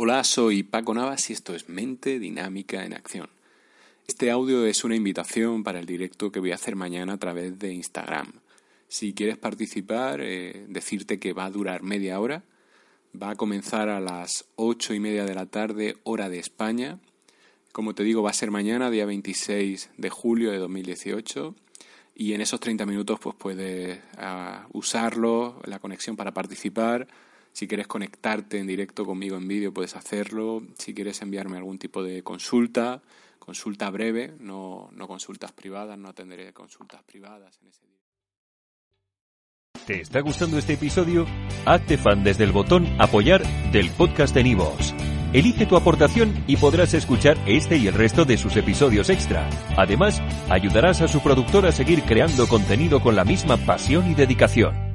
Hola, soy Paco Navas y esto es Mente Dinámica en Acción. Este audio es una invitación para el directo que voy a hacer mañana a través de Instagram. Si quieres participar, eh, decirte que va a durar media hora. Va a comenzar a las ocho y media de la tarde, hora de España. Como te digo, va a ser mañana, día 26 de julio de 2018. Y en esos 30 minutos pues puedes uh, usarlo, la conexión para participar si quieres conectarte en directo conmigo en vídeo, puedes hacerlo. Si quieres enviarme algún tipo de consulta, consulta breve, no, no consultas privadas, no atenderé consultas privadas en ese día. ¿Te está gustando este episodio? Hazte fan desde el botón Apoyar del podcast de Nivos. Elige tu aportación y podrás escuchar este y el resto de sus episodios extra. Además, ayudarás a su productor a seguir creando contenido con la misma pasión y dedicación.